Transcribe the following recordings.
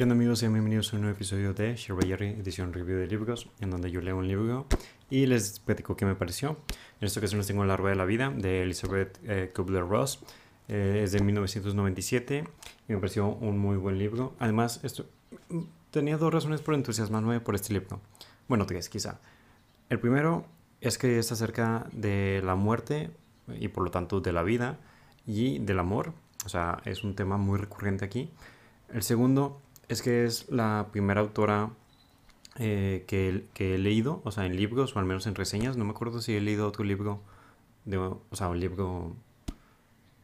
¿Qué onda amigos? Sean bienvenidos a un nuevo episodio de Jerry, edición review de libros, en donde yo leo un libro y les platico qué me pareció. En esta ocasión les tengo La Rueda de la Vida de Elizabeth eh, Kubler-Ross. Eh, es de 1997 y me pareció un muy buen libro. Además, esto, tenía dos razones por entusiasmarme por este libro. Bueno, tres quizá. El primero es que es acerca de la muerte y por lo tanto de la vida y del amor. O sea, es un tema muy recurrente aquí. El segundo es que es la primera autora eh, que, que, he leído, o sea, en libros o al menos en reseñas. No me acuerdo si he leído otro libro, de, o sea, un libro...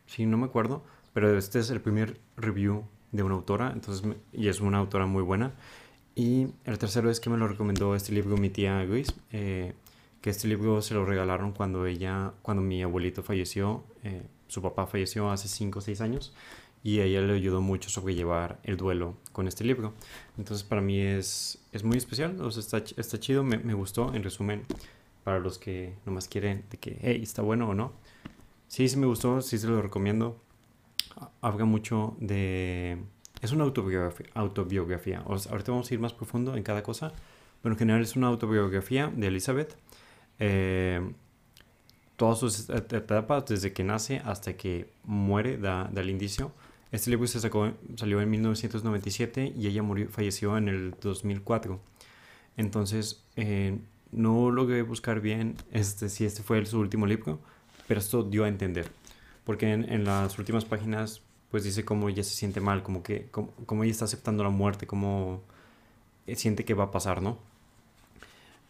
Sí, no me acuerdo, pero este es el primer review de una autora, entonces, y es una autora muy buena. Y el tercero es que me lo recomendó este libro mi tía Luis, eh, que este libro se lo regalaron cuando ella, cuando mi abuelito falleció, eh, su papá falleció hace 5 o 6 años y ella le ayudó mucho a sobrellevar el duelo con este libro. Entonces para mí es, es muy especial, o sea, está, está chido, me, me, gustó, en resumen, para los que nomás quieren de que, hey, está bueno o no. Sí, sí me gustó, sí se lo recomiendo. Habla mucho de... Es una autobiografía. autobiografía. O sea, ahorita vamos a ir más profundo en cada cosa, pero en general es una autobiografía de Elizabeth. Eh, todas sus etapas, desde que nace hasta que muere, da, da el indicio. Este libro se sacó, salió en 1997 y ella murió, falleció en el 2004. Entonces, eh, no logré buscar bien este, si este fue su último libro, pero esto dio a entender. Porque en, las últimas páginas, pues dice cómo ella se siente mal, como que cómo, ella está aceptando la muerte, cómo siente que va a pasar, ¿no?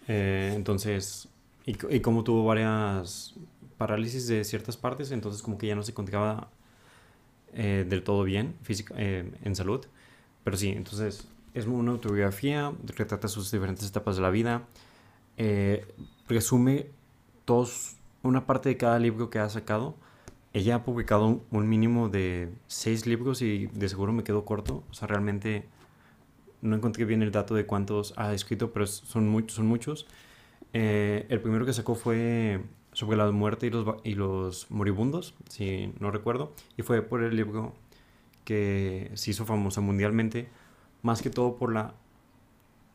Eh, entonces, y, y como tuvo varias parálisis de ciertas partes, entonces como que ya no se encontraba eh, del todo bien física, eh, en salud. Pero sí, entonces es una autobiografía, retrata sus diferentes etapas de la vida, eh, resume todos, una parte de cada libro que ha sacado. Ella ha publicado un mínimo de seis libros y de seguro me quedo corto. O sea, realmente no encontré bien el dato de cuántos ha escrito, pero son, muchos son muchos. Eh, el primero que sacó fue sobre la muerte y los, y los moribundos, si no recuerdo, y fue por el libro que se hizo famoso mundialmente, más que todo por la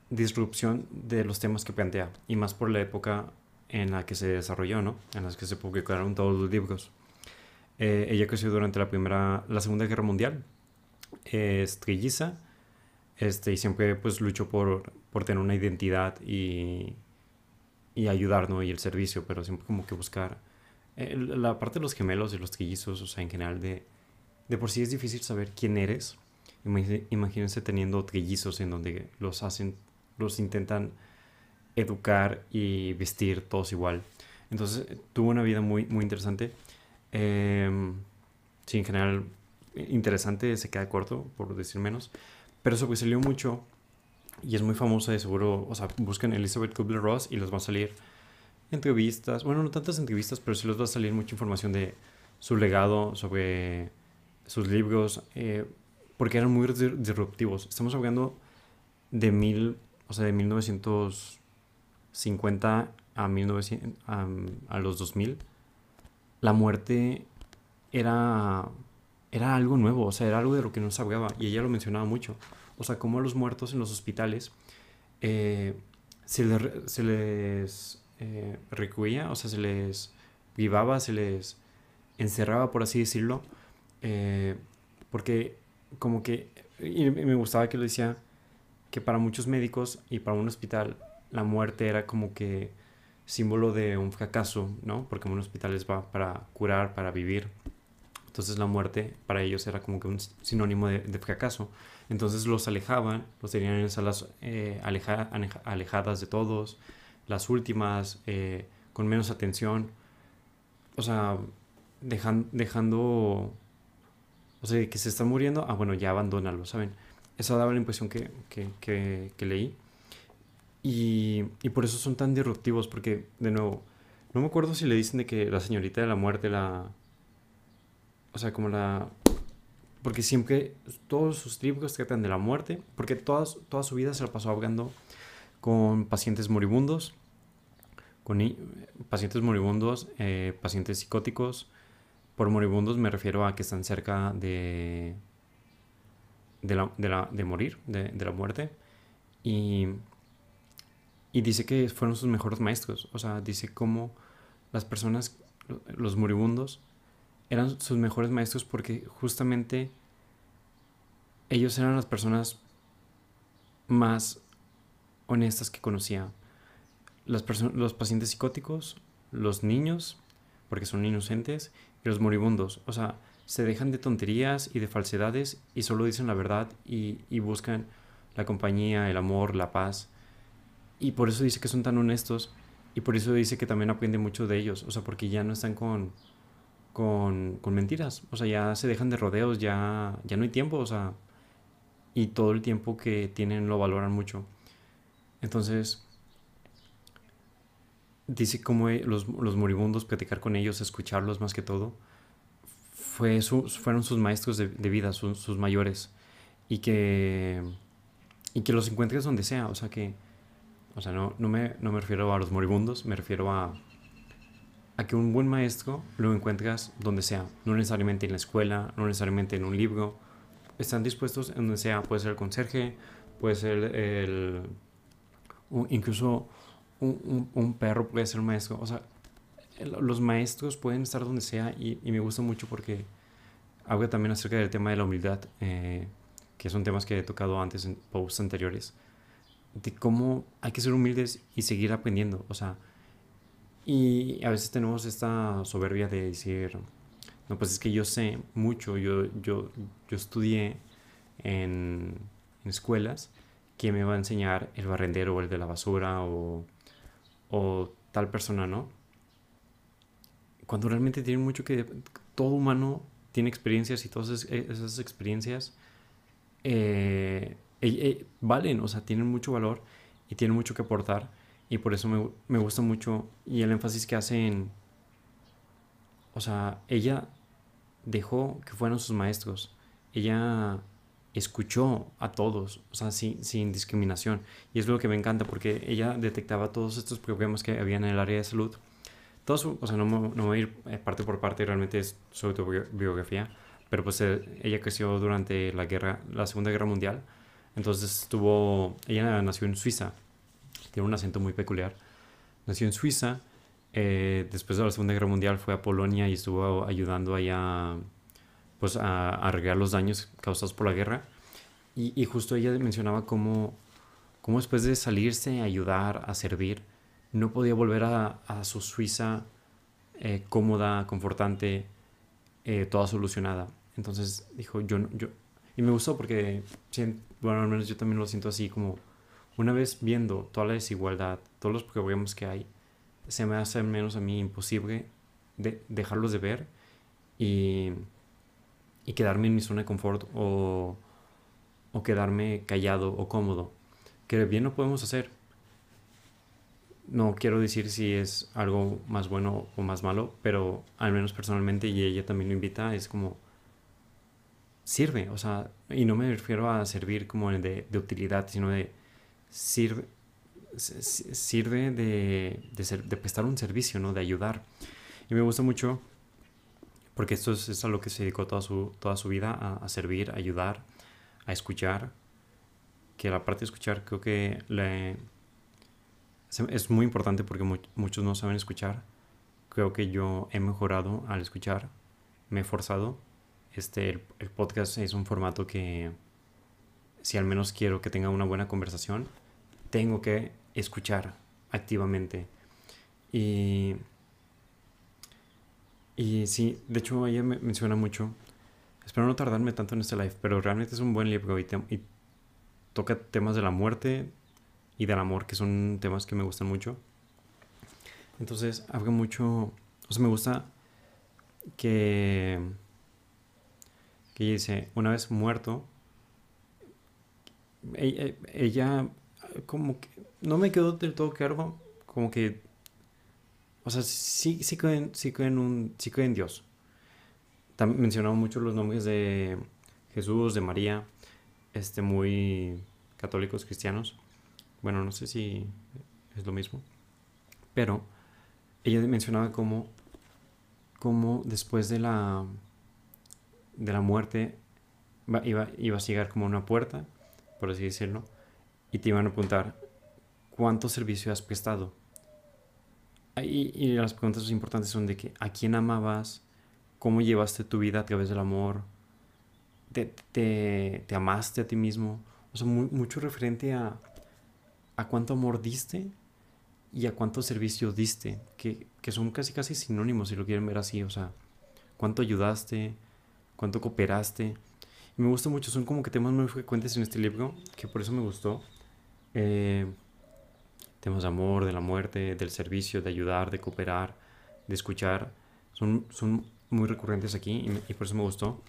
disrupción de los temas que plantea, y más por la época en la que se desarrolló, ¿no? En las que se publicaron todos los libros. Eh, ella creció durante la primera, la Segunda Guerra Mundial, es trilliza, este, y siempre pues luchó por, por tener una identidad y y ayudar, ¿no? Y el servicio, pero siempre como que buscar eh, la parte de los gemelos, de los trillizos, o sea, en general de, de por sí es difícil saber quién eres. Imagínense teniendo trillizos en donde los hacen, los intentan educar y vestir todos igual. Entonces tuvo una vida muy, muy interesante. Eh, sí, en general interesante, se queda corto, por decir menos. Pero sobresalió mucho y es muy famosa de seguro, o sea, buscan Elizabeth Kubler-Ross y les va a salir entrevistas, bueno, no tantas entrevistas, pero sí les va a salir mucha información de su legado, sobre sus libros, eh, porque eran muy disruptivos. Estamos hablando de mil, o sea, de 1950 a, 1900, a, a los 2000. La muerte era, era algo nuevo, o sea, era algo de lo que no se hablaba, y ella lo mencionaba mucho o sea, cómo a los muertos en los hospitales eh, se, les eh, o sea, se les privaba, se les encerraba, por así decirlo, eh, porque como que, y me gustaba que lo decía, que para muchos médicos y para un hospital la muerte era como que símbolo de un fracaso, ¿no? Porque un hospital es va para curar, para vivir. Entonces la muerte para ellos era como que un sinónimo de, fracaso. Entonces los alejaban, los tenían en salas eh, alejadas de todos, las últimas, eh, con menos atención. O sea, dejan, dejando... O sea, que se está muriendo, ah, bueno, ya abandónalo, ¿saben? Esa daba la impresión que, que, que, que leí. Y, y, por eso son tan disruptivos, porque, de nuevo, no me acuerdo si le dicen de que la señorita de la muerte, la, o sea, como la... Porque siempre, todos sus libros tratan de la muerte, porque toda, toda su vida se la pasó hablando con pacientes moribundos, con pacientes moribundos, eh, pacientes psicóticos. Por moribundos me refiero a que están cerca de, de, la, de, la, de morir, de, de, la muerte. Y, y dice que fueron sus mejores maestros. O sea, dice cómo las personas, los moribundos, eran sus mejores maestros porque justamente ellos eran las personas más honestas que conocía. Las los pacientes psicóticos, los niños, porque son inocentes, y los moribundos. O sea, se dejan de tonterías y de falsedades y solo dicen la verdad y, y buscan la compañía, el amor, la paz. Y por eso dice que son tan honestos y por eso dice que también aprende mucho de ellos. O sea, porque ya no están con, con, con mentiras. O sea, ya se dejan de rodeos, ya, ya no hay tiempo. O sea, y todo el tiempo que tienen lo valoran mucho. Entonces, dice como los, los, moribundos, platicar con ellos, escucharlos más que todo, fue fueron sus maestros de, vida, sus, mayores. Y que, y que los encuentres donde sea. O sea, que, o sea, no, no, me, no me refiero a los moribundos, me refiero a, a que un buen maestro lo encuentras donde sea. No necesariamente en la escuela, no necesariamente en un libro. Están dispuestos en donde sea. Puede ser el conserje, puede ser el incluso un, perro puede ser un maestro. O sea, los maestros pueden estar donde sea y, me gusta mucho porque habla también acerca del tema de la humildad, eh, que son temas que he tocado antes en posts anteriores, de cómo hay que ser humildes y seguir aprendiendo. O sea, y a veces tenemos esta soberbia de decir, no, pues es que yo sé mucho, yo, yo, yo estudié en, en escuelas quién me va a enseñar el barrendero o el de la basura o, o tal persona, ¿no? Cuando realmente tiene mucho que... Todo humano tiene experiencias y todas esas experiencias eh, eh, valen, o sea, tienen mucho valor y tienen mucho que aportar. Y por eso me, me gusta mucho y el énfasis que hace en... O sea, ella dejó que fueran sus maestros. Ella escuchó a todos, o sea, sin, sin, discriminación. Y es lo que me encanta porque ella detectaba todos estos problemas que había en el área de salud. Todos, o sea, no, no voy a ir eh, parte por parte, realmente es su autobiografía, pero pues eh, ella creció durante la guerra, la Segunda Guerra Mundial. Entonces estuvo, ella nació en Suiza, tiene un acento muy peculiar. Nació en Suiza, eh, después de la Segunda Guerra Mundial fue a Polonia y estuvo ayudando allá pues a, arreglar los daños causados por la guerra. Y, justo ella mencionaba cómo, cómo, después de salirse a ayudar, a servir, no podía volver a, su Suiza eh, cómoda, confortante, eh, toda solucionada. Entonces dijo, yo, yo, y me gustó porque, bueno, al menos yo también lo siento así, como una vez viendo toda la desigualdad, todos los problemas que hay, se me hace menos a mí imposible de dejarlos de ver y y quedarme en mi zona de confort o, o quedarme callado o cómodo, que bien no podemos hacer. No quiero decir si es algo más bueno o más malo, pero al menos personalmente, y ella también lo invita, es como sirve, o sea, y no me refiero a servir como de, de utilidad, sino de sirve, sirve de, de, ser, de prestar un servicio, ¿no? De ayudar. Y me gusta mucho porque esto es, a lo que se dedicó toda su, toda su vida, a, servir, a ayudar, a escuchar, que la parte de escuchar creo que le, es muy importante porque muchos no saben escuchar. Creo que yo he mejorado al escuchar, me he forzado. Este, el podcast es un formato que, si al menos quiero que tenga una buena conversación, tengo que escuchar activamente. Y y sí, de hecho ella me menciona mucho, espero no tardarme tanto en este live, pero realmente es un buen libro y, toca temas de la muerte y del amor, que son temas que me gustan mucho. Entonces, habla mucho, o sea, me gusta que, que ella dice, una vez muerto, ella, ella como que, no me quedó del todo claro, como que o sea, sí, sí, creen, sí, creen un, sí creen en Dios. También mencionaba mucho los nombres de Jesús, de María, este, muy católicos, cristianos. Bueno, no sé si es lo mismo. Pero ella mencionaba cómo, cómo después de la, de la muerte iba, ibas a llegar como una puerta, por así decirlo, y te iban a preguntar cuánto servicio has prestado. Y, las preguntas importantes son de que a quién amabas, cómo llevaste tu vida a través del amor, te, te, te amaste a ti mismo, o sea, mucho referente a, a cuánto amor diste y a cuánto servicio diste, que, que, son casi casi sinónimos si lo quieren ver así, o sea, cuánto ayudaste, cuánto cooperaste. Y me gusta mucho, son como que temas muy frecuentes en este libro, que por eso me gustó. Eh, temas de amor, de la muerte, del servicio, de ayudar, de cooperar, de escuchar, son, son muy recurrentes aquí y, por eso me gustó.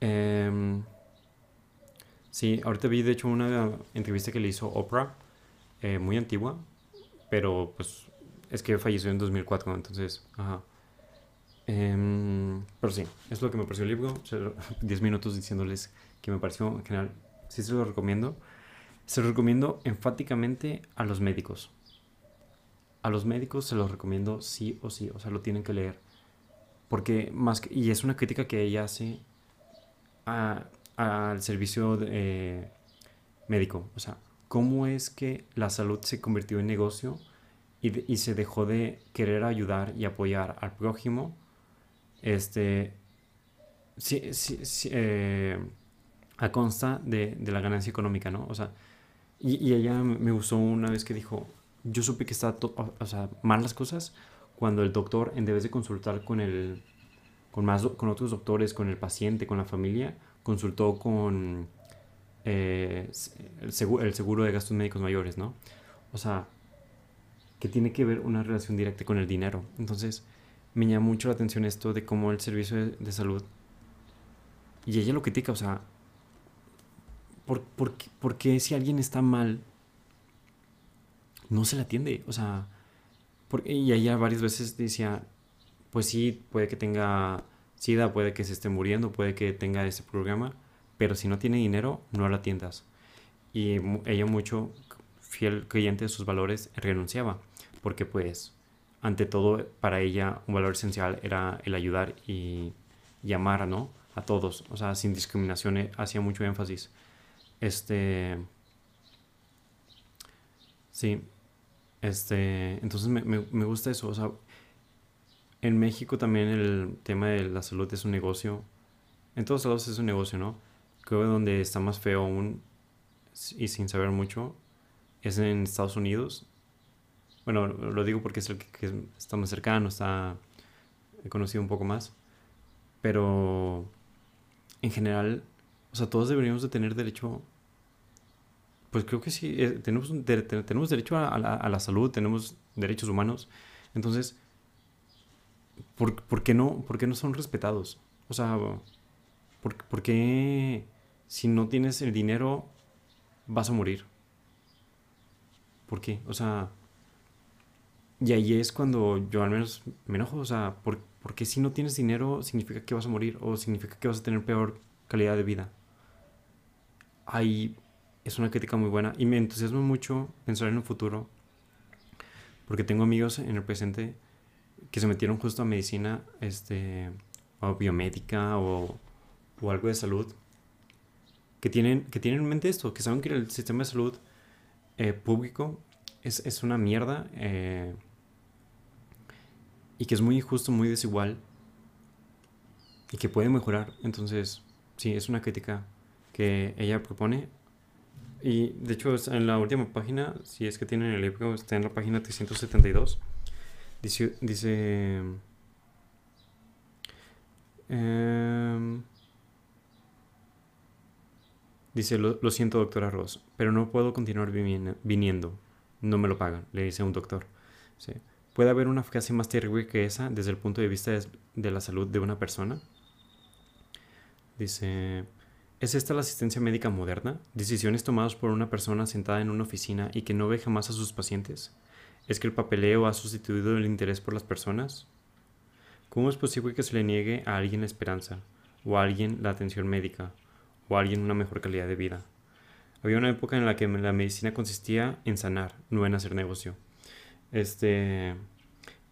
Eh, sí, ahorita vi de hecho una entrevista que le hizo Oprah, eh, muy antigua, pero pues es que falleció en 2004, entonces, ajá. Em, pero sí, es lo que me pareció el libro. 10 minutos diciéndoles que me pareció en general. Sí se lo recomiendo. Se lo recomiendo enfáticamente a los médicos. A los médicos se los recomiendo sí o sí, o sea, lo tienen que leer. Porque más que, y es una crítica que ella hace al servicio eh, médico. O sea, cómo es que la salud se convirtió en negocio y, se dejó de querer ayudar y apoyar al prójimo, este, sí, sí, eh, a consta de, de, la ganancia económica, ¿no? O sea, y, y, ella me gustó una vez que dijo, yo supe que está, o sea, mal las cosas cuando el doctor, en vez de consultar con el, con más, con otros doctores, con el paciente, con la familia, consultó con eh, el, seguro, el seguro de gastos médicos mayores, ¿no? O sea, que tiene que ver una relación directa con el dinero. Entonces, me llama mucho la atención esto de cómo el servicio de, salud, y ella lo critica, o sea, ¿por, por, qué si alguien está mal, no se le atiende? O sea, porque, y ella varias veces decía, pues sí, puede que tenga SIDA, puede que se esté muriendo, puede que tenga ese programa, pero si no tiene dinero, no la atiendas. Y ella mucho, fiel creyente de sus valores, renunciaba, porque pues, ante todo, para ella un valor esencial era el ayudar y, amar, ¿no? A todos, o sea, sin discriminación, eh, hacía mucho énfasis. Este... Sí, este, entonces me, me, me, gusta eso. O sea, en México también el tema de la salud es un negocio. En todos lados es un negocio, ¿no? Creo que donde está más feo aún y sin saber mucho es en Estados Unidos. Bueno, lo digo porque es el que, está más cercano, está he conocido un poco más. Pero en general, o sea, todos deberíamos de tener derecho. Pues creo que sí, eh, tenemos, tenemos derecho a, la, a, la, salud, tenemos derechos humanos. Entonces, ¿por, ¿por, qué no, ¿por qué no son respetados? O sea, ¿por, ¿por qué si no tienes el dinero, vas a morir. ¿Por qué? O sea, y ahí es cuando yo al menos me enojo, o sea, ¿por, qué si no tienes dinero significa que vas a morir o significa que vas a tener peor calidad de vida? Ahí es una crítica muy buena y me entusiasma mucho pensar en un futuro porque tengo amigos en el presente que se metieron justo a medicina este, o biomédica o, o algo de salud que tienen, que tienen en mente esto, que saben que el sistema de salud eh, público es, es, una mierda eh, y que es muy injusto, muy desigual y que puede mejorar. Entonces, sí, es una crítica que ella propone. Y de hecho, en la última página, si es que tienen el libro, está en la página 372. Dice. dice eh, Dice, lo, siento, doctora Ross, pero no puedo continuar viniendo. No me lo pagan, le dice un doctor. ¿Puede haber una frase más terrible que esa desde el punto de vista de, la salud de una persona? Dice, ¿es esta la asistencia médica moderna? ¿Decisiones tomadas por una persona sentada en una oficina y que no ve jamás a sus pacientes? ¿Es que el papeleo ha sustituido el interés por las personas? ¿Cómo es posible que se le niegue a alguien la esperanza o a alguien la atención médica o alguien una mejor calidad de vida. Había una época en la que la medicina consistía en sanar, no en hacer negocio. Este.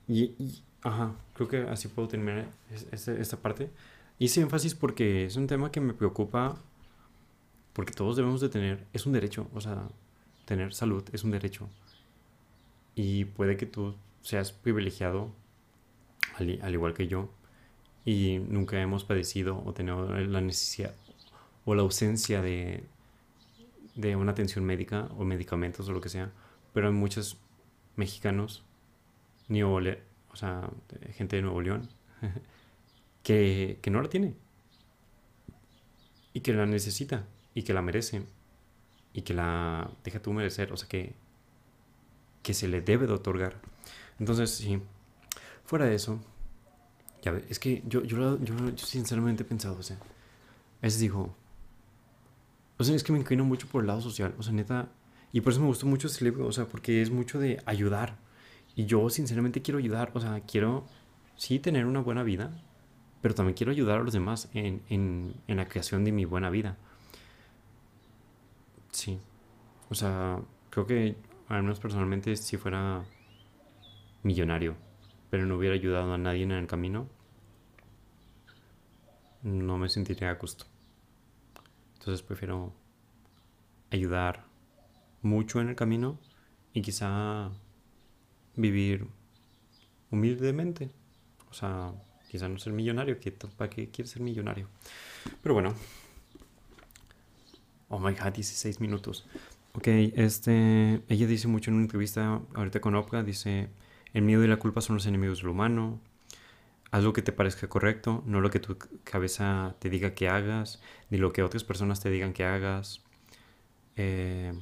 Y, ajá, creo que así puedo terminar esta parte. Hice énfasis porque es un tema que me preocupa porque todos debemos de tener, es un derecho, o sea, tener salud es un derecho. Y puede que tú seas privilegiado, al, igual que yo, y nunca hemos padecido o tenido la necesidad o la ausencia de, de una atención médica o medicamentos o lo que sea, pero hay muchos mexicanos, o sea, gente de Nuevo León, que, no la tiene y que la necesita y que la merece y que la deja tú merecer, o sea que, que se le debe de otorgar. Entonces, sí, fuera de eso, ya es que yo, yo, yo, yo sinceramente he pensado, o sea, a veces digo, o sea, es que me inclino mucho por el lado social, o sea, neta, y por eso me gustó mucho este libro, o sea, porque es mucho de ayudar. Y yo sinceramente quiero ayudar, o sea, quiero, sí, tener una buena vida, pero también quiero ayudar a los demás en, en, en la creación de mi buena vida. Sí. O sea, creo que al menos personalmente si fuera millonario, pero no hubiera ayudado a nadie en el camino, no me sentiría a gusto. Entonces prefiero ayudar mucho en el camino y quizá vivir humildemente. O sea, quizá no ser millonario, ¿para qué quieres ser millonario? Pero bueno, Oh my god, 16 minutos. Ok, este, ella dice mucho en una entrevista ahorita con Oprah, dice, el miedo y la culpa son los enemigos del humano. Haz lo que te parezca correcto, no lo que tu cabeza te diga que hagas, ni lo que otras personas te digan que hagas. Eh,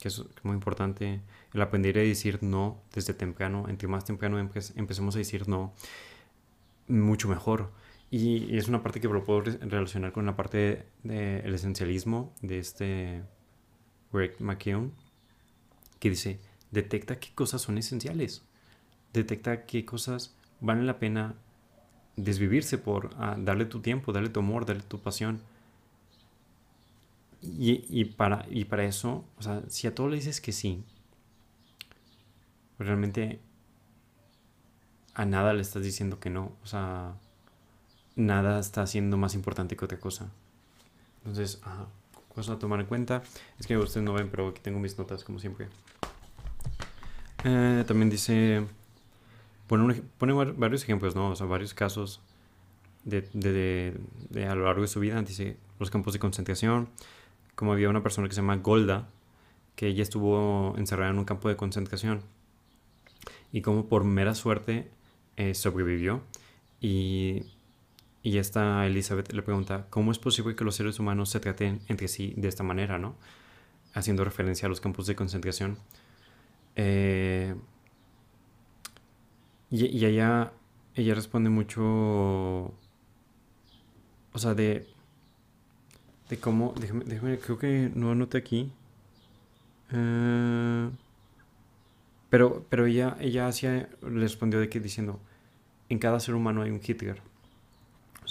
que es muy importante. El aprender a decir no desde temprano, entre más temprano empecemos a decir no, mucho mejor. Y, es una parte que lo puedo relacionar con la parte del esencialismo de este Greg McKeown, que dice, detecta qué cosas son esenciales, detecta qué cosas valen la pena desvivirse por ah, darle tu tiempo, darle tu amor, darle tu pasión. Y, y, para, y para eso, o sea, si a todo le dices que sí, realmente a nada le estás diciendo que no. O sea, nada está siendo más importante que otra cosa. Entonces, ajá, cosa a tomar en cuenta. Es que ustedes no ven, pero aquí tengo mis notas como siempre. Eh, también dice, pone, pone, varios ejemplos, ¿no? O sea, varios casos de, de, de, a lo largo de su vida. Dice los campos de concentración, como había una persona que se llama Golda, que ella estuvo encerrada en un campo de concentración y como por mera suerte eh, sobrevivió y y esta Elizabeth le pregunta, ¿cómo es posible que los seres humanos se traten entre sí de esta manera, ¿no? Haciendo referencia a los campos de concentración. Eh, y, ella, ella responde mucho, o sea, de, de cómo, déjame, déjame creo que no anoté aquí. Eh, pero, pero ella, ella hacía, le respondió de que diciendo, en cada ser humano hay un Hitler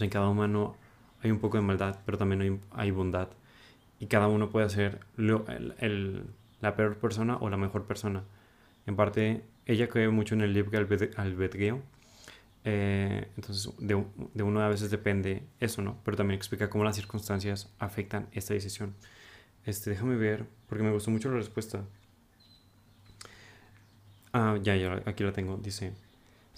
en cada humano hay un poco de maldad, pero también hay, bondad. Y cada uno puede ser la peor persona o la mejor persona. En parte, ella cree mucho en el libre albedrío. Eh, entonces, de, de, uno a veces depende eso, ¿no? Pero también explica cómo las circunstancias afectan esta decisión. Este, déjame ver, porque me gustó mucho la respuesta. Ah, ya, ya, aquí la tengo. Dice,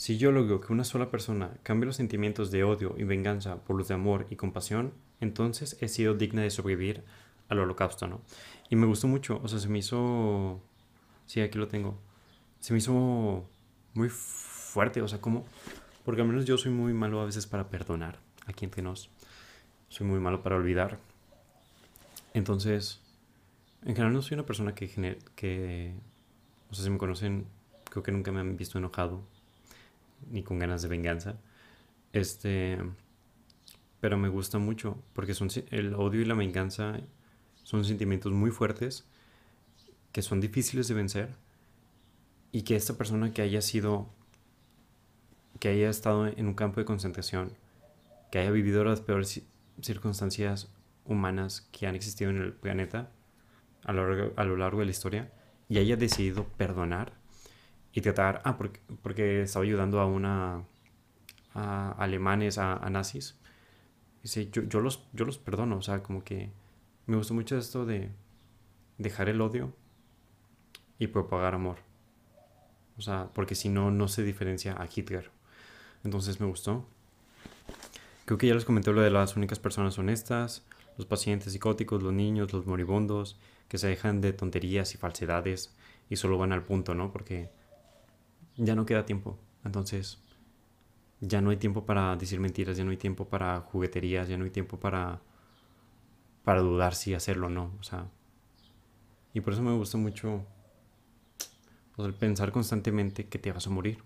si yo logro que una sola persona cambie los sentimientos de odio y venganza por los de amor y compasión, entonces he sido digna de sobrevivir al holocausto, ¿no? Y me gustó mucho, o sea, se me hizo... Sí, aquí lo tengo. Se me hizo muy fuerte, o sea, como... Porque al menos yo soy muy malo a veces para perdonar, aquí entre nos. Soy muy malo para olvidar. Entonces, en general no soy una persona que... que o sea, si me conocen, creo que nunca me han visto enojado ni con ganas de venganza. Este, pero me gusta mucho porque son el odio y la venganza son sentimientos muy fuertes que son difíciles de vencer y que esta persona que haya sido que haya estado en un campo de concentración, que haya vivido las peores circunstancias humanas que han existido en el planeta a lo largo, a lo largo de la historia y haya decidido perdonar y tratar, ah, porque, porque estaba ayudando a una, a alemanes, a, nazis. Dice, yo, yo, los, yo los perdono, o sea, como que me gustó mucho esto de dejar el odio y propagar amor. O sea, porque si no, no se diferencia a Hitler. Entonces me gustó. Creo que ya les comenté lo de las únicas personas honestas, los pacientes psicóticos, los niños, los moribundos, que se dejan de tonterías y falsedades y solo van al punto, ¿no? Porque ya no queda tiempo. Entonces, ya no hay tiempo para decir mentiras, ya no hay tiempo para jugueterías, ya no hay tiempo para para dudar si hacerlo o no, o sea, y por eso me gusta mucho el pensar constantemente que te vas a morir.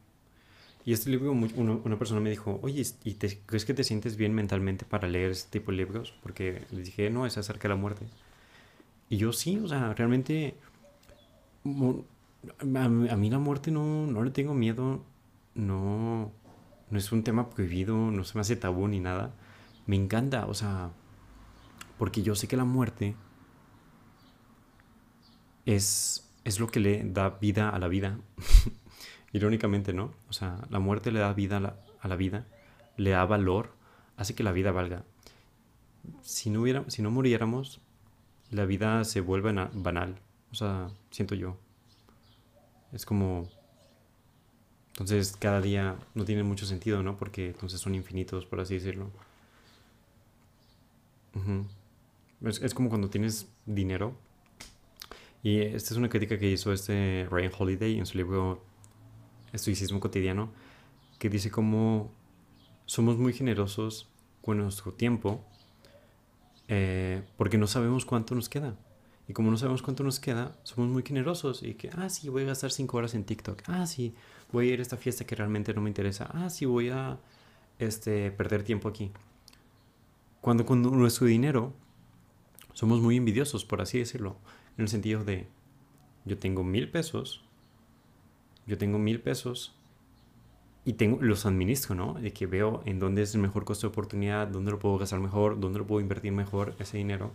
Y este libro, una persona me dijo, oye, ¿y te, crees que te sientes bien mentalmente para leer este tipo de libros? Porque les dije, no, es acerca de la muerte. Y yo sí, o sea, realmente a, mí la muerte no, no le tengo miedo, no, no es un tema prohibido, no se me hace tabú ni nada. Me encanta, o sea, porque yo sé que la muerte es, es lo que le da vida a la vida. Irónicamente, ¿no? O sea, la muerte le da vida a la, a la, vida, le da valor, hace que la vida valga. Si no, hubiera, si no muriéramos, la vida se vuelve banal. O sea, siento yo. Es como... Entonces cada día no tiene mucho sentido, ¿no? Porque entonces son infinitos, por así decirlo. es, es, como cuando tienes dinero y esta es una crítica que hizo este Ryan Holiday en su libro Estoicismo cotidiano, que dice cómo somos muy generosos con nuestro tiempo eh, porque no sabemos cuánto nos queda. Y como no sabemos cuánto nos queda, somos muy generosos y que, ah, sí, voy a gastar cinco horas en TikTok. Ah, sí, voy a ir a esta fiesta que realmente no me interesa. Ah, sí, voy a este, perder tiempo aquí. Cuando con nuestro dinero somos muy envidiosos, por así decirlo en el sentido de, yo tengo mil pesos, yo tengo mil pesos y tengo, los administro, ¿no? De que veo en dónde es el mejor costo de oportunidad, dónde lo puedo gastar mejor, dónde lo puedo invertir mejor ese dinero.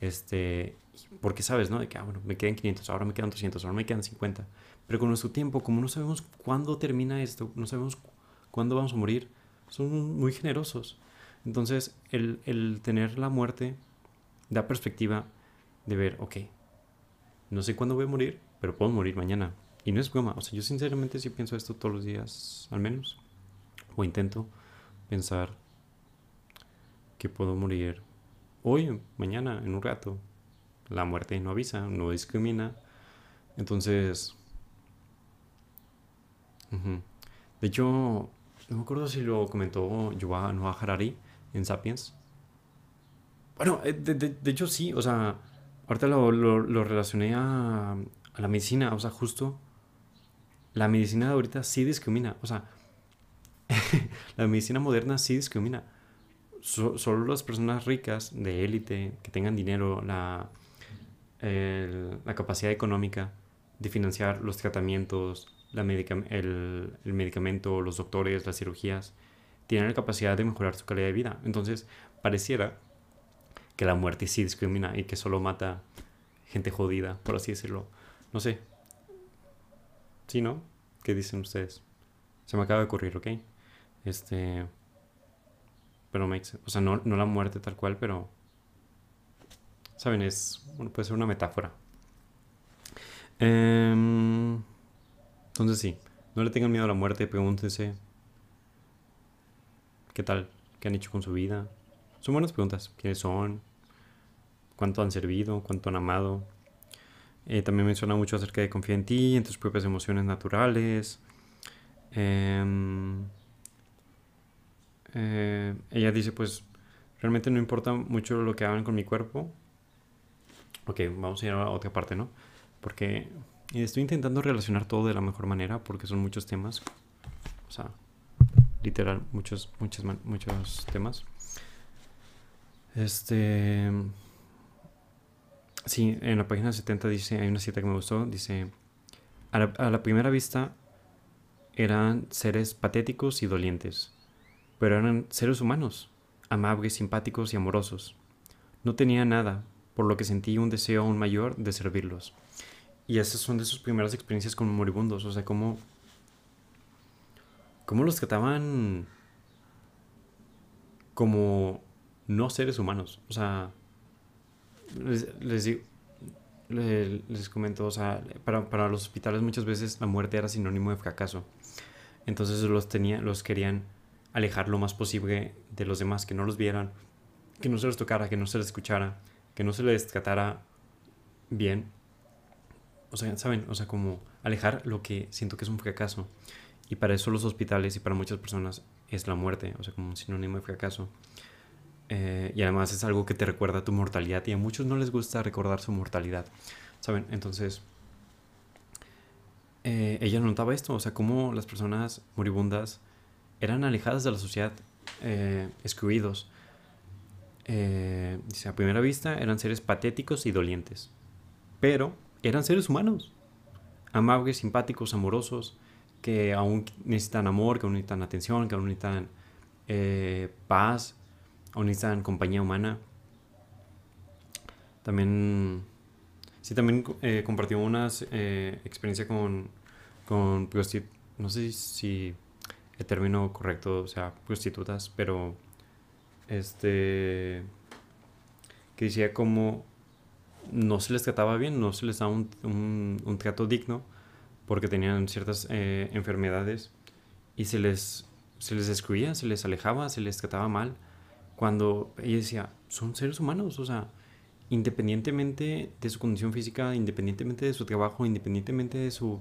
Este, porque sabes, ¿no? De que, ah, bueno, me quedan 500, ahora me quedan 300, ahora me quedan 50. Pero con nuestro tiempo, como no sabemos cuándo termina esto, no sabemos cuándo vamos a morir, somos muy generosos. Entonces, el, el tener la muerte da perspectiva de ver, ok, no sé cuándo voy a morir, pero puedo morir mañana. Y no es broma, o sea, yo sinceramente sí pienso esto todos los días, al menos. O intento pensar que puedo morir hoy, mañana, en un rato. La muerte no avisa, no discrimina. Entonces... De hecho, no me acuerdo si lo comentó Yuval Noah Harari en Sapiens. Bueno, eh, de, de hecho sí, o sea, ahorita lo, lo, relacioné a, a, la medicina, o sea, justo la medicina de ahorita sí discrimina, o sea, la medicina moderna sí discrimina. solo las personas ricas de élite, que tengan dinero, la, la capacidad económica de financiar los tratamientos, el, el medicamento, los doctores, las cirugías, tienen la capacidad de mejorar su calidad de vida. Entonces, pareciera que la muerte sí discrimina y que solo mata gente jodida, por así decirlo. No sé. ¿Sí, no? ¿Qué dicen ustedes? Se me acaba de ocurrir, ¿ok? Este... Pero makes O sea, no, no la muerte tal cual, pero... ¿Saben? Es... Bueno, puede ser una metáfora. Em, entonces sí. No le tengan miedo a la muerte. Pregúntense... ¿Qué tal? ¿Qué han hecho con su vida? Son buenas preguntas. ¿Quiénes son? ¿Cuánto han servido? ¿Cuánto han amado? Eh, también menciona mucho acerca de confiar en ti, en tus propias emociones naturales. Em, eh, ella dice, pues, realmente no importa mucho lo que hagan con mi cuerpo. Ok, vamos a ir a otra parte, ¿no? Porque estoy intentando relacionar todo de la mejor manera porque son muchos temas. O sea, literal, muchos, muchos, muchos temas. Este. Sí, en la página 70 dice, hay una cita que me gustó, dice, a la, primera vista eran seres patéticos y dolientes, pero eran seres humanos, amables, simpáticos y amorosos. No tenía nada, por lo que sentí un deseo aún mayor de servirlos. Y esas son de sus primeras experiencias como moribundos, o sea, cómo, cómo los trataban como no seres humanos. O sea, les, les digo, le- les comento, o sea, para, para los hospitales muchas veces la muerte era sinónimo de fracaso. Entonces los, tenía, los querían alejar lo más posible de los demás, que no los vieran, que no se les tocara, que no se les escuchara, que no se les tratara bien. O sea, ¿saben? O sea, como alejar lo que siento que es un fracaso. Y para eso los hospitales y para muchas personas es la muerte, o sea, como un sinónimo de fracaso. Eh, y además es algo que te recuerda tu mortalidad y a muchos no les gusta recordar su mortalidad, ¿saben? Entonces, eh, ella notaba esto, o sea, cómo las personas moribundas eran alejadas de la sociedad, eh, excluidos. Eh, dice, a primera vista eran seres patéticos y dolientes, pero eran seres humanos, amables, simpáticos, amorosos, que aún necesitan amor, que aún necesitan atención, que aún necesitan eh, paz, aún necesitan compañía humana. También, sí, también eh, compartió una eh, experiencia con, con no sé si el término correcto sea prostitutas, pero este, que decía como no se les trataba bien, no se les daba un, un- trato digno porque tenían ciertas eh, enfermedades y se les, se les excluía, se les alejaba, se les trataba mal. Cuando ella decía, son seres humanos, o sea, independientemente de su condición física, independientemente de su trabajo, independientemente de su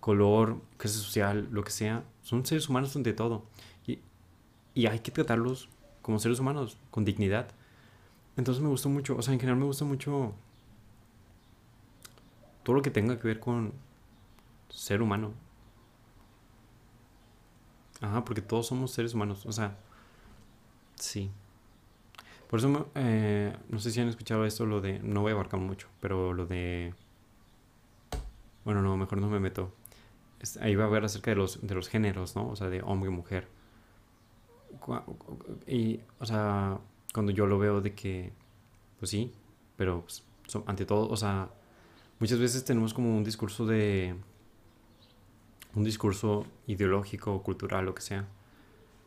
color, clase social, lo que sea, son seres humanos ante todo. Y, y hay que tratarlos como seres humanos, con dignidad. Entonces me gustó mucho, o sea, en general me gusta mucho todo lo que tenga que ver con ser humano. Ajá, porque todos somos seres humanos, o sea, sí. Por eso, eh, no sé si han escuchado esto, lo de, no voy a abarcar mucho, pero lo de, bueno, no, mejor no me meto. Ahí va a ver acerca de los, de los géneros, ¿no? O sea, de hombre y mujer. Y, o sea, cuando yo lo veo de que, pues sí, pero pues, ante todo, o sea, muchas veces tenemos como un discurso de, un discurso ideológico, cultural, lo que sea.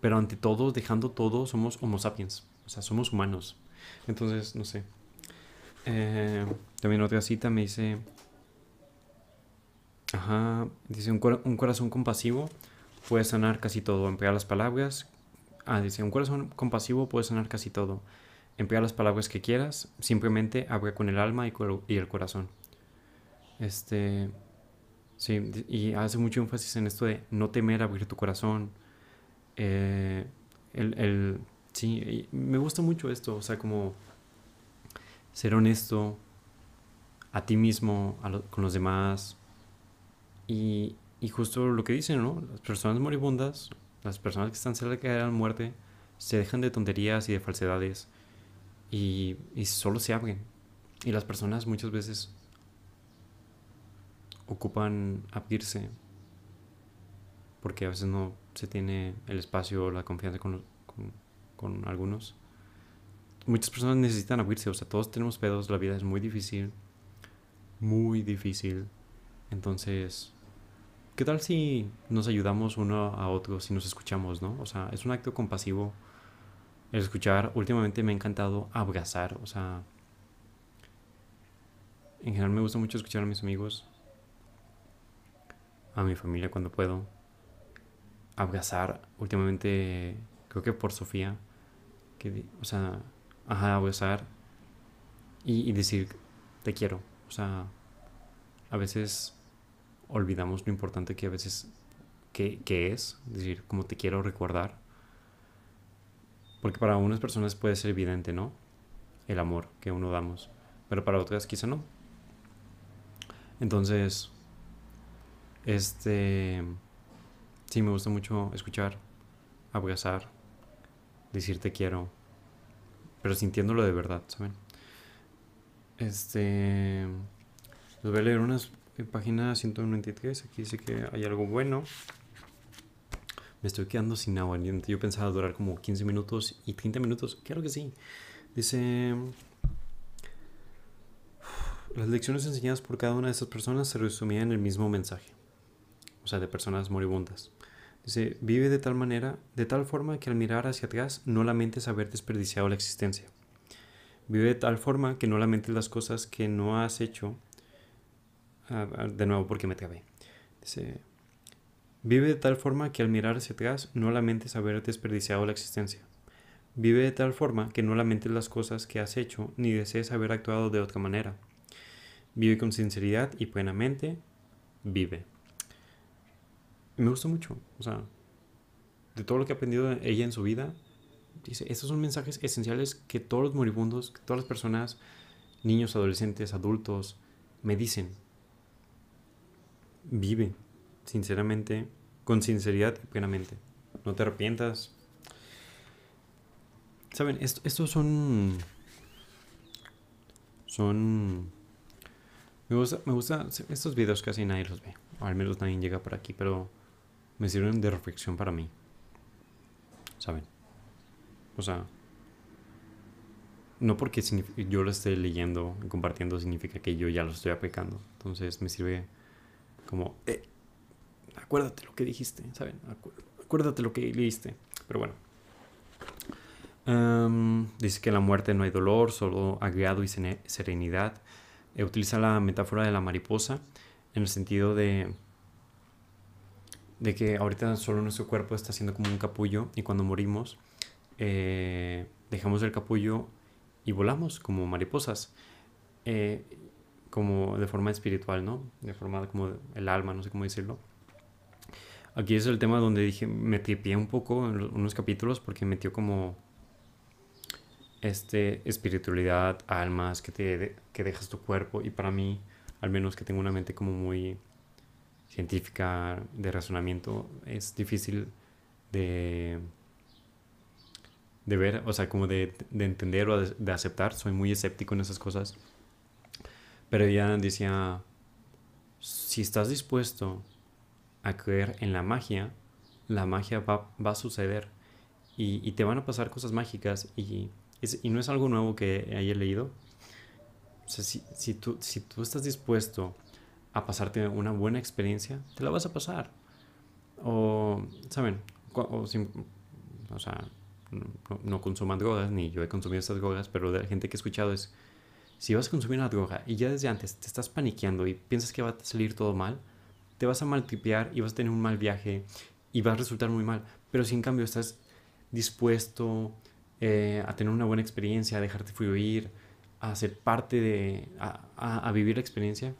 Pero ante todo, dejando todo, somos homo sapiens. O sea, somos humanos. Entonces, no sé. Eh, también otra cita me dice... Ajá, dice, un, cora- un corazón compasivo puede sanar casi todo. Emplea las palabras. Ah, dice, un corazón compasivo puede sanar casi todo. Emplea las palabras que quieras. Simplemente habla con el alma y, el corazón. Este... Sí, y hace mucho énfasis en esto de no temer abrir tu corazón. Eh, el, el- sí, me gusta mucho esto, o sea, como ser honesto a ti mismo, con los demás. Y, y justo lo que dicen, ¿no? Las personas moribundas, las personas que están cerca de la muerte, se dejan de tonterías y de falsedades y, y solo se abren. Y las personas muchas veces ocupan abrirse porque a veces no se tiene el espacio o la confianza con, con, con algunos. Muchas personas necesitan abrirse, o sea, todos tenemos pedos, la vida es muy difícil, muy difícil. Entonces, ¿qué tal si nos ayudamos uno a otro, si nos escuchamos, no? O sea, es un acto compasivo. El escuchar, últimamente me ha encantado abrazar, o sea, en general me gusta mucho escuchar a mis amigos, a mi familia cuando puedo. Abrazar, últimamente, creo que por Sofía, o sea, ajá, abrazar y decir te quiero. O sea, a veces olvidamos lo importante que a veces que, que es, decir, como te quiero recordar. Porque para unas personas puede ser evidente, ¿no? El amor que uno damos, pero para otras quizá no. Entonces, este, sí, me gusta mucho escuchar, abrazar, decir te quiero, pero sintiéndolo de verdad, ¿saben? Este, les voy a leer unas eh, página 193, aquí dice que hay algo bueno. Me estoy quedando sin agua, yo pensaba durar como 15 minutos y 30 minutos, claro que sí. Dice, las lecciones enseñadas por cada una de estas personas se resumían en el mismo mensaje, o sea, de personas moribundas. Dice, vive de tal manera, de tal forma que al mirar hacia atrás no lamentes haber desperdiciado la existencia. Vive de tal forma que no lamentes las cosas que no has hecho. Ah, ah, de nuevo, porque me trabé. Dice, vive de tal forma que al mirar hacia atrás no lamentes haber desperdiciado la existencia. Vive de tal forma que no lamentes las cosas que has hecho ni desees haber actuado de otra manera. Vive con sinceridad y plenamente. Vive. me gustó mucho. O sea, de todo lo que ha aprendido ella en su vida, dice, estos son mensajes esenciales que todos los moribundos, que todas las personas, niños, adolescentes, adultos, me dicen. Vive, sinceramente, con sinceridad y plenamente. No te arrepientas. Saben, estos son... Son... Me gusta, me gusta, estos videos casi nadie los ve, o al menos nadie llega por aquí, pero me sirven de reflexión para mí. ¿Saben? O sea, no porque yo lo esté leyendo y compartiendo significa que yo ya lo estoy aplicando. Entonces me sirve como, eh, acuérdate lo que dijiste, ¿saben? acuérdate lo que leíste. Pero bueno. Em, dice que en la muerte no hay dolor, solo agregado y serenidad. Eh, utiliza la metáfora de la mariposa en el sentido de de que ahorita solo nuestro cuerpo está siendo como un capullo y cuando morimos eh, dejamos el capullo y volamos como mariposas, eh, como de forma espiritual, ¿no? De forma como el alma, no sé cómo decirlo. Aquí es el tema donde dije, me tripié un poco en unos capítulos porque metió como este espiritualidad, almas, que, te, que dejas tu cuerpo y para mí, al menos que tengo una mente como muy científica de razonamiento, es difícil de de ver, o sea, como de, entender o de, aceptar. Soy muy escéptico en esas cosas. Pero ella decía, si estás dispuesto a creer en la magia, la magia va, a suceder y, te van a pasar cosas mágicas y, y, no es algo nuevo que haya leído. O sea, si, si, tú, si tú estás dispuesto a pasarte una buena experiencia, te la vas a pasar. O, ¿saben? O, sea, no, consuman drogas, ni yo he consumido estas drogas, pero de la gente que he escuchado es, si vas a consumir una droga y ya desde antes te estás paniqueando y piensas que va a salir todo mal, te vas a maltripear y vas a tener un mal viaje y va a resultar muy mal. Pero si en cambio estás dispuesto eh, a tener una buena experiencia, a dejarte fluir, a ser parte de, a, vivir la experiencia,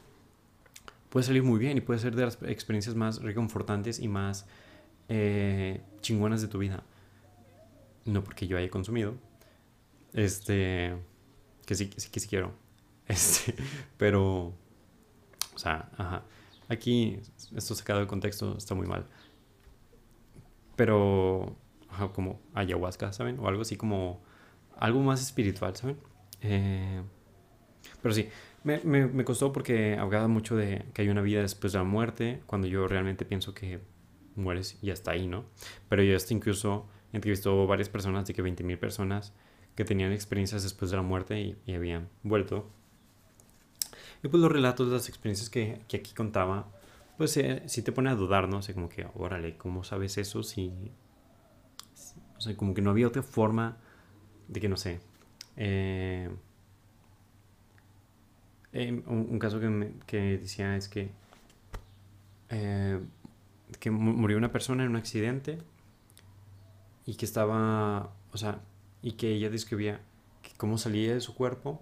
puede salir muy bien y puede ser de las experiencias más reconfortantes y más eh, chingonas de tu vida no porque yo haya consumido, este, que sí, sí, que sí quiero, este, pero, o sea, ajá, aquí esto sacado de contexto está muy mal, pero, ajá, como ayahuasca, ¿saben? O algo así como, algo más espiritual, ¿saben? Eh, pero sí, me, me, me, costó porque hablaba mucho de que hay una vida después de la muerte, cuando yo realmente pienso que mueres y hasta ahí, ¿no? Pero yo hasta incluso entrevistó varias personas, de que 20.000 personas que tenían experiencias después de la muerte y, habían vuelto. Y pues los relatos las experiencias que, que aquí contaba, pues eh, sí te pone a dudar, ¿no? O sea, como que, órale, ¿cómo sabes eso si... O sea, como que no había otra forma de que, no sé... Eh, eh, un, caso que, me, que decía es que... que murió una persona en un accidente y que estaba, o sea, y que ella describía cómo salía de su cuerpo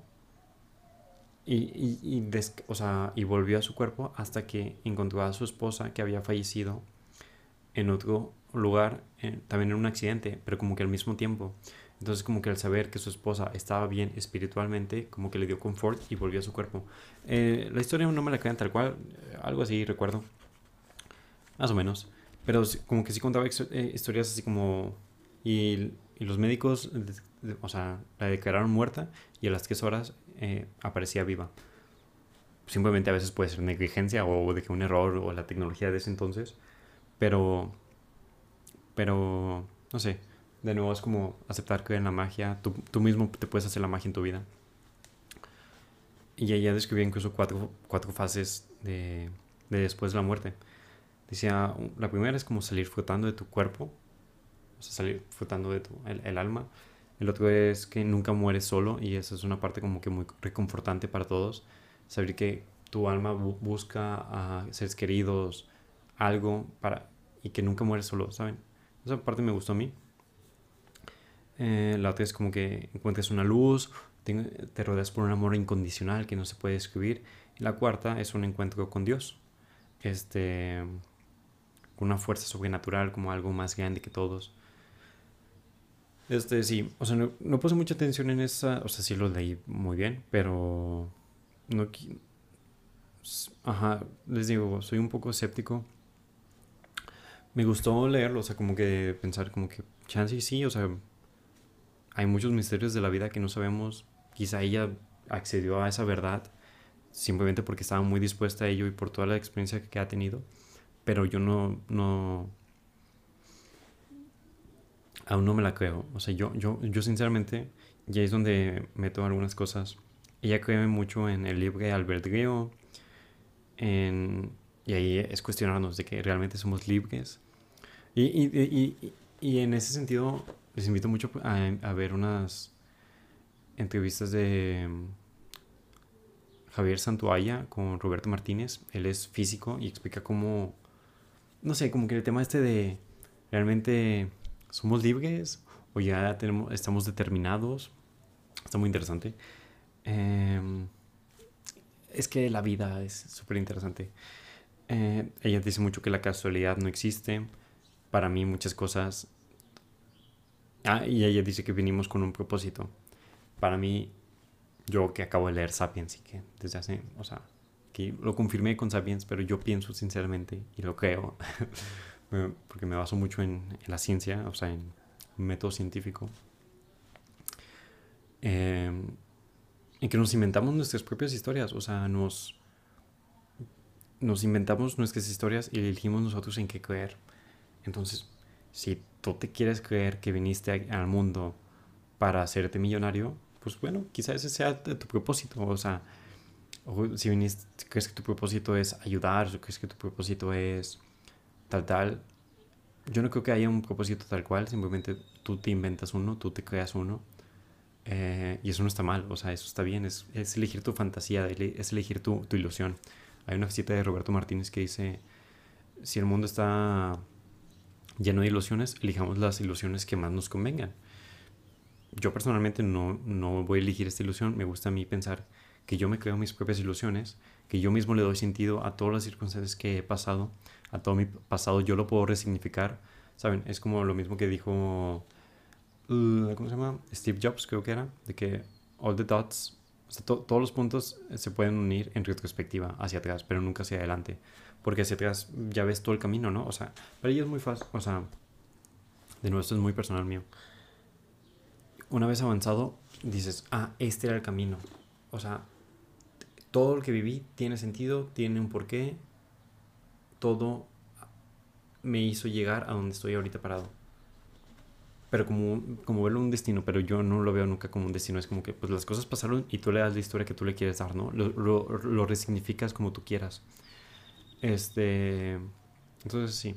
y, y, y, o sea, y volvió a su cuerpo hasta que encontró a su esposa que había fallecido en otro lugar, también en un accidente, pero como que al mismo tiempo. Entonces como que al saber que su esposa estaba bien espiritualmente, como que le dio confort y volvió a su cuerpo. Eh, la historia no me la quedan tal cual, algo así recuerdo, más o menos. Pero como que sí contaba eh, historias así como y, los médicos, o sea, la declararon muerta y a las tres horas eh, aparecía viva. Simplemente a veces puede ser negligencia o de que un error o la tecnología de ese entonces. Pero, pero, no sé, de nuevo es como aceptar que en la magia, tú, tú mismo te puedes hacer la magia en tu vida. Y ella describía incluso cuatro, cuatro fases de, de después de la muerte. Decía, la primera es como salir flotando de tu cuerpo, o sea, salir flotando de tu, el, alma. El otro es que nunca mueres solo y esa es una parte como que muy reconfortante para todos. Saber que tu alma busca a seres queridos, algo para y que nunca mueres solo, ¿saben? Esa parte me gustó a mí. Eh, la otra es como que encuentres una luz, te, rodeas por un amor incondicional que no se puede describir. Y la cuarta es un encuentro con Dios. Este, una fuerza sobrenatural, como algo más grande que todos. Este, sí, o sea, no, puse mucha atención en esa, o sea, sí lo leí muy bien, pero no, ajá, les digo, soy un poco escéptico. Me gustó leerlo, o sea, como que pensar como que chance sí, o sea, hay muchos misterios de la vida que no sabemos. Quizá ella accedió a esa verdad simplemente porque estaba muy dispuesta a ello y por toda la experiencia que ha tenido. Pero yo no, no, aún no me la creo. O sea, yo, yo, yo sinceramente, ya es donde meto algunas cosas. Ella cree mucho en el libre albedrío, en, y ahí es cuestionarnos de que realmente somos libres. Y, y, y, y en ese sentido, les invito mucho a, a ver unas entrevistas de mm, Javier Santuaya con Roberto Martínez. Él es físico y explica cómo, no sé, como que el tema este de realmente somos libres o ya tenemos, estamos determinados. Está muy interesante. Em, es que la vida es súper interesante. Eh, ella dice mucho que la casualidad no existe. Para mí muchas cosas... Ah, y ella dice que vinimos con un propósito. Para mí, yo que acabo de leer Sapiens y que desde hace, o sea, que lo confirmé con Sapiens, pero yo pienso sinceramente y lo creo, porque me baso mucho en, en, la ciencia, o sea, en método científico. Eh, en que nos inventamos nuestras propias historias, o sea, nos, nos inventamos nuestras historias y elegimos nosotros en qué creer. Entonces, si tú te quieres creer que viniste al mundo para hacerte millonario, pues bueno, quizás ese sea tu propósito, o sea, o si viniste, crees que tu propósito es ayudar, o crees que tu propósito es tal, tal, yo no creo que haya un propósito tal cual, simplemente tú te inventas uno, tú te creas uno eh, y eso no está mal, o sea, eso está bien, es, es elegir tu fantasía, es elegir tu, tu, ilusión. Hay una cita de Roberto Martínez que dice, si el mundo está lleno de ilusiones, elijamos las ilusiones que más nos convengan. Yo personalmente no, no voy a elegir esta ilusión, me gusta a mí pensar que yo me creo mis propias ilusiones, que yo mismo le doy sentido a todas las circunstancias que he pasado, a todo mi pasado, yo lo puedo resignificar, ¿saben? Es como lo mismo que dijo ¿cómo se llama? Steve Jobs, creo que era, de que all the dots, o sea, todos los puntos se pueden unir en retrospectiva hacia atrás, pero nunca hacia adelante, porque hacia atrás ya ves todo el camino, ¿no? O sea, para ellos es muy fácil, o sea, de nuevo, esto es muy personal mío. Una vez avanzado, dices, ah, este era el camino. O sea, todo lo que viví tiene sentido, tiene un porqué, todo me hizo llegar a donde estoy ahorita parado pero como, como verlo un destino, pero yo no lo veo nunca como un destino, es como que pues las cosas pasaron y tú le das la historia que tú le quieres dar, ¿no? Lo, lo, resignificas como tú quieras. Este, entonces sí,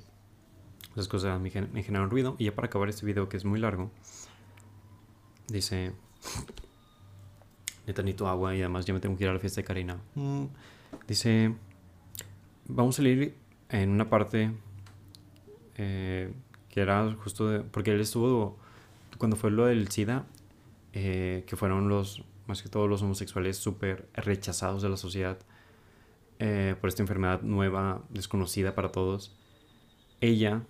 esas cosas me, me generaron ruido y ya para acabar este video que es muy largo, dice, necesito agua y además ya me tengo que ir a la fiesta de Karina. Mm, dice, vamos a salir en una parte... Eh, que era justo porque él estuvo, cuando fue lo del SIDA, eh, que fueron los, más que todos los homosexuales súper rechazados de la sociedad eh, por esta enfermedad nueva, desconocida para todos, ella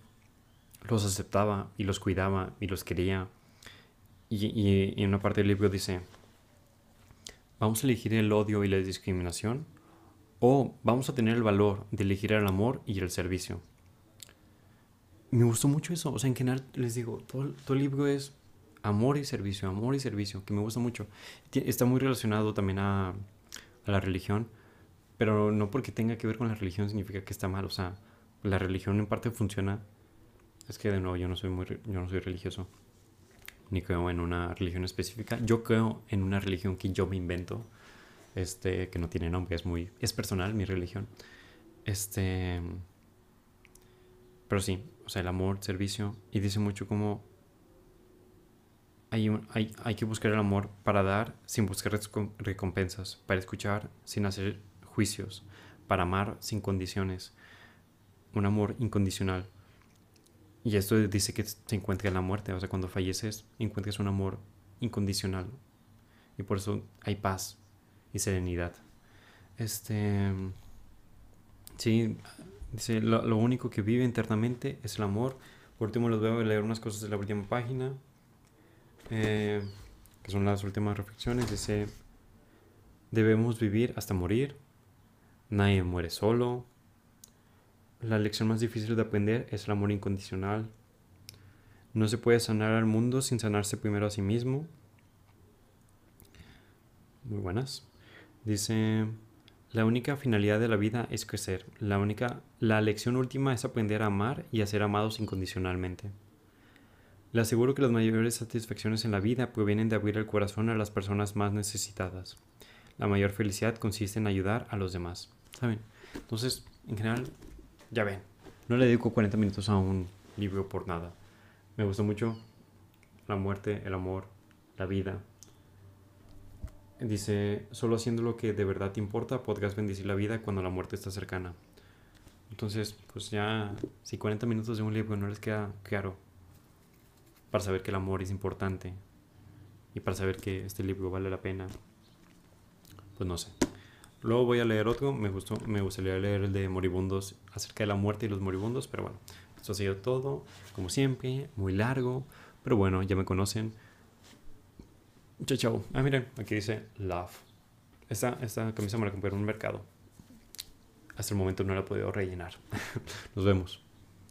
los aceptaba y los cuidaba y los quería. Y, en una parte del libro dice, vamos a elegir el odio y la discriminación o vamos a tener el valor de elegir el amor y el servicio me gustó mucho eso. O sea, en general, les digo, todo, el libro es amor y servicio, amor y servicio, que me gusta mucho. Está muy relacionado también a, a, la religión, pero no porque tenga que ver con la religión significa que está mal. O sea, la religión en parte funciona. Es que de nuevo, yo no soy, muy, yo no soy religioso, ni creo en una religión específica. Yo creo en una religión que yo me invento, este, que no tiene nombre, es muy, es personal mi religión. Este pero sí, o sea, el amor, servicio. Y dice mucho como... hay, hay, hay, que buscar el amor para dar sin buscar recompensas, para escuchar sin hacer juicios, para amar sin condiciones, un amor incondicional. Y esto dice que se encuentra en la muerte, o sea, cuando falleces encuentras un amor incondicional. Y por eso hay paz y serenidad. Este. Sí, dice: lo, único que vive internamente es el amor. Por último, les voy a leer unas cosas de la última página. Eh, que son las últimas reflexiones, dice, debemos vivir hasta morir, nadie muere solo, la lección más difícil de aprender es el amor incondicional, no se puede sanar al mundo sin sanarse primero a sí mismo. Muy buenas. Dice, la única finalidad de la vida es crecer. La única la lección última es aprender a amar y a ser amados incondicionalmente. Le aseguro que las mayores satisfacciones en la vida provienen de abrir el corazón a las personas más necesitadas. La mayor felicidad consiste en ayudar a los demás. ¿Saben? Entonces, en general, ya ven, no le dedico 40 minutos a un libro por nada. Me gustó mucho la muerte, el amor, la vida. Dice, solo haciendo lo que de verdad te importa podrás bendecir la vida cuando la muerte está cercana. Entonces, pues ya, si 40 minutos de un libro no les queda claro para saber que el amor es importante y para saber que este libro vale la pena, pues no sé. Luego voy a leer otro, me gustó, me gustaría leer el de moribundos acerca de la muerte y los moribundos, pero bueno, esto ha sido todo, como siempre, muy largo, pero bueno, ya me conocen. Chao, chao. Ah, miren, aquí dice Love. Esta, esta camisa me la compré en un mercado. Hasta el momento no la he podido rellenar. Nos vemos.